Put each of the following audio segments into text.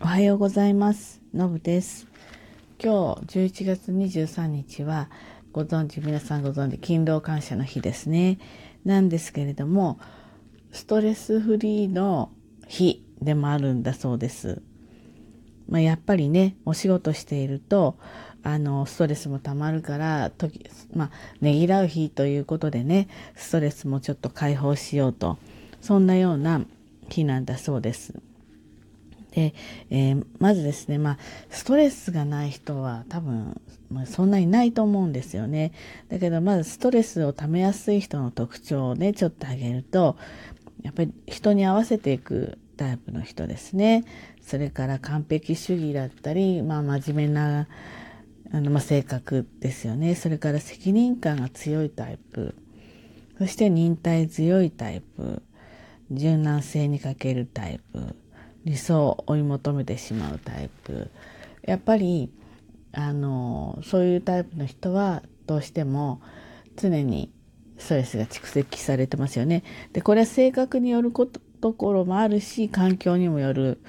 おはようございます。のぶです。今日11月23日はご存知、皆さんご存知、勤労感謝の日ですね。なんですけれども、ストレスフリーの日でもあるんだそうです。まあ、やっぱりね、お仕事していると、あの、ストレスもたまるから、時、まあ、ねぎらう日ということでね、ストレスもちょっと解放しようと、そんなような日なんだそうです。で、えーまずですね、まあ、ストレスがない人は多分、まあ、そんなにないと思うんですよね。だけど、まずストレスをためやすい人の特徴をね、ちょっと挙げると、やっぱり人に合わせていくタイプの人ですね。それから完璧主義だったり、まあ、真面目な、あの、まあ、性格ですよね。それから責任感が強いタイプ。そして忍耐強いタイプ。柔軟性に欠けるタイプ。理想を追い求めてしまうタイプ。やっぱり、あの、そういうタイプの人はどうしても常にストレスが蓄積されてますよね。で、これは性格によることところもあるし、環境にもよる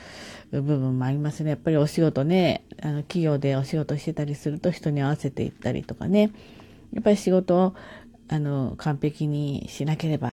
部分もありますね。やっぱりお仕事ね、あの企業でお仕事してたりすると人に合わせていったりとかね。やっぱり仕事をあの完璧にしなければ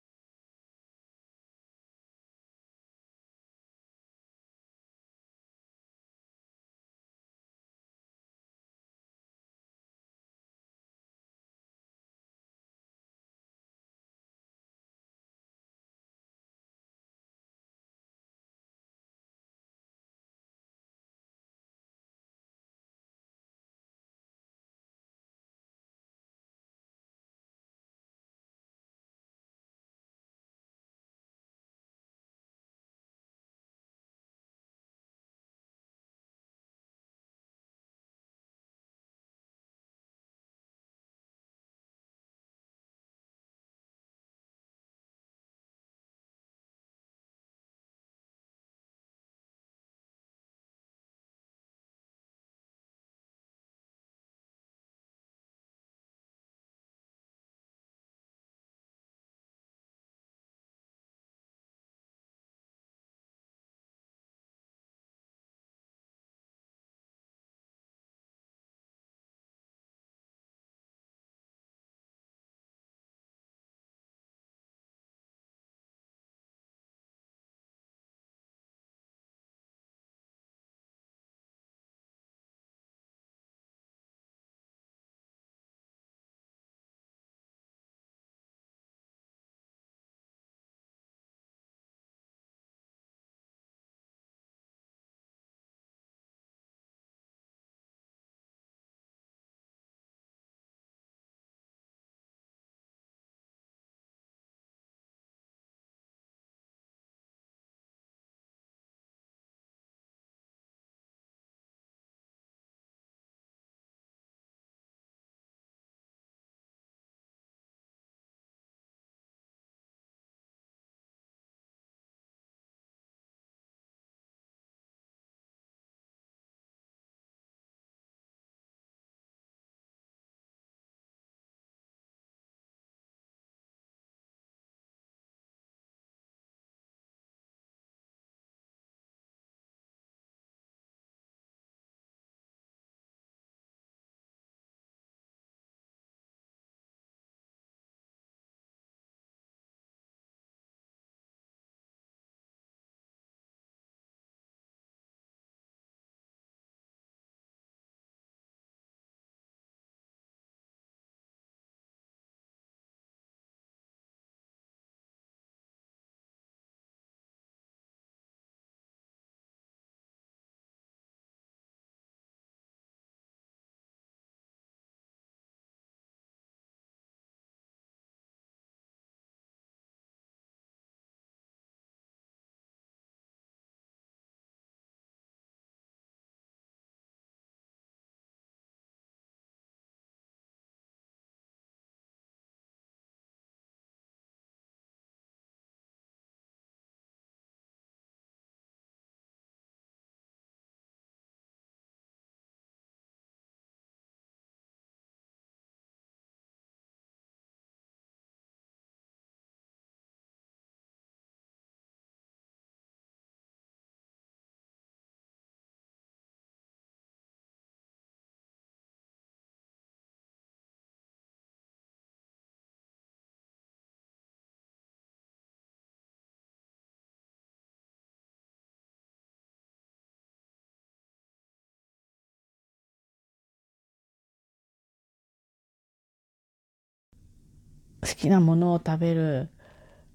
好きなものを食べる。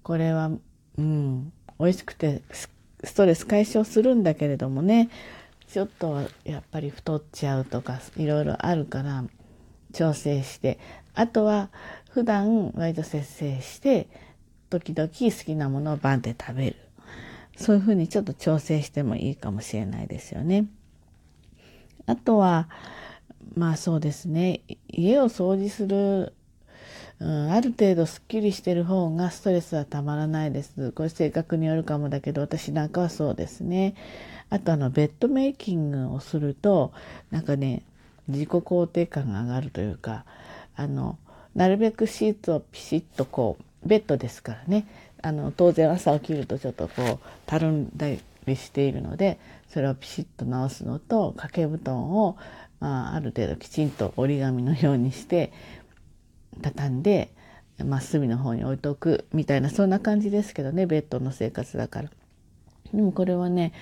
これはうん美味しくてストレス解消するんだけれどもね。ちょっとやっぱり太っちゃうとかいろいろあるから調整して。あとは普段割と節制して時々好きなものをバンって食べる。そういうふうにちょっと調整してもいいかもしれないですよね。あとはまあそうですね。家を掃除するうん、ある程度すっきりしてる方がストレスはたまらないです。これ性格によるかもだけど、私なんかはそうですね。あとあの、ベッドメイキングをすると、なんかね、自己肯定感が上がるというか、あの、なるべくシーツをピシッとこう、ベッドですからね、あの、当然朝起きるとちょっとこう、たるんだりしているので、それをピシッと直すのと、掛け布団を、まあ、ある程度きちんと折り紙のようにして畳んで、まあ、隅の方に置いとくみたいなそんな感じですけどねベッドの生活だから。でもこれはね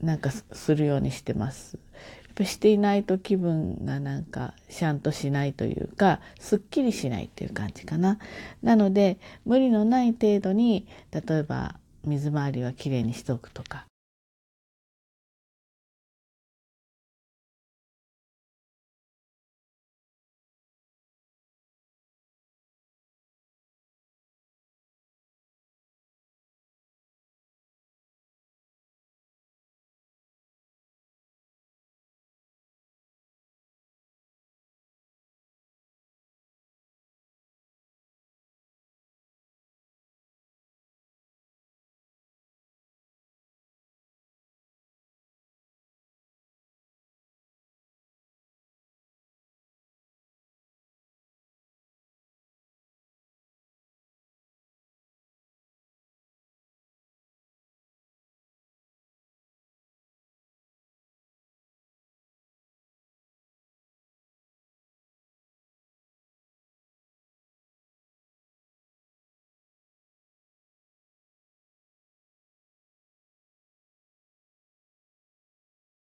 なんかするようにしてます。やっぱしていないと気分がなんかシャンとしないというかすっきりしないっていう感じかな。なので無理のない程度に例えば水回りはきれいにしておくとか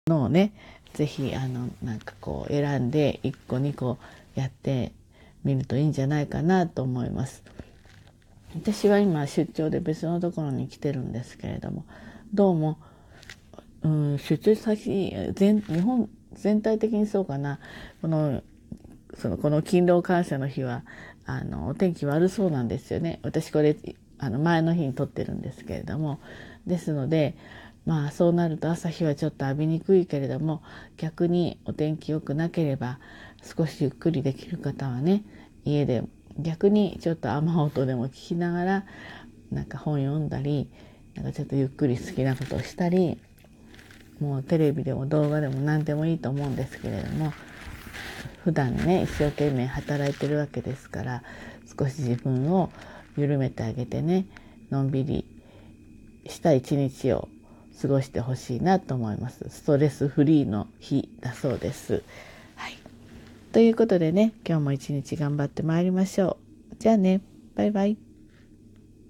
のをね是非あのなんかこう選んで1個2個やってみるといいんじゃないかなと思います。私は今出張で別のところに来てるんですけれどもどうも、うん、出張先全日本全体的にそうかな。このそのこの勤労感謝の日はあのお天気悪そうなんですよね。私これあの前の日に撮ってるんですけれども。ですのでまあそうなると朝日はちょっと浴びにくいけれども逆にお天気良くなければ少しゆっくりできる方はね家で逆にちょっと雨音でも聞きながらなんか本読んだりなんかちょっとゆっくり好きなことをしたりもうテレビでも動画でも何でもいいと思うんですけれども普段ね一生懸命働いてるわけですから少し自分を緩めてあげてねのんびりした一日を過ごしてほしいなと思います。ストレスフリーの日だそうです。はい。ということでね、今日も一日頑張ってまいりましょう。じゃあね、バイバイ。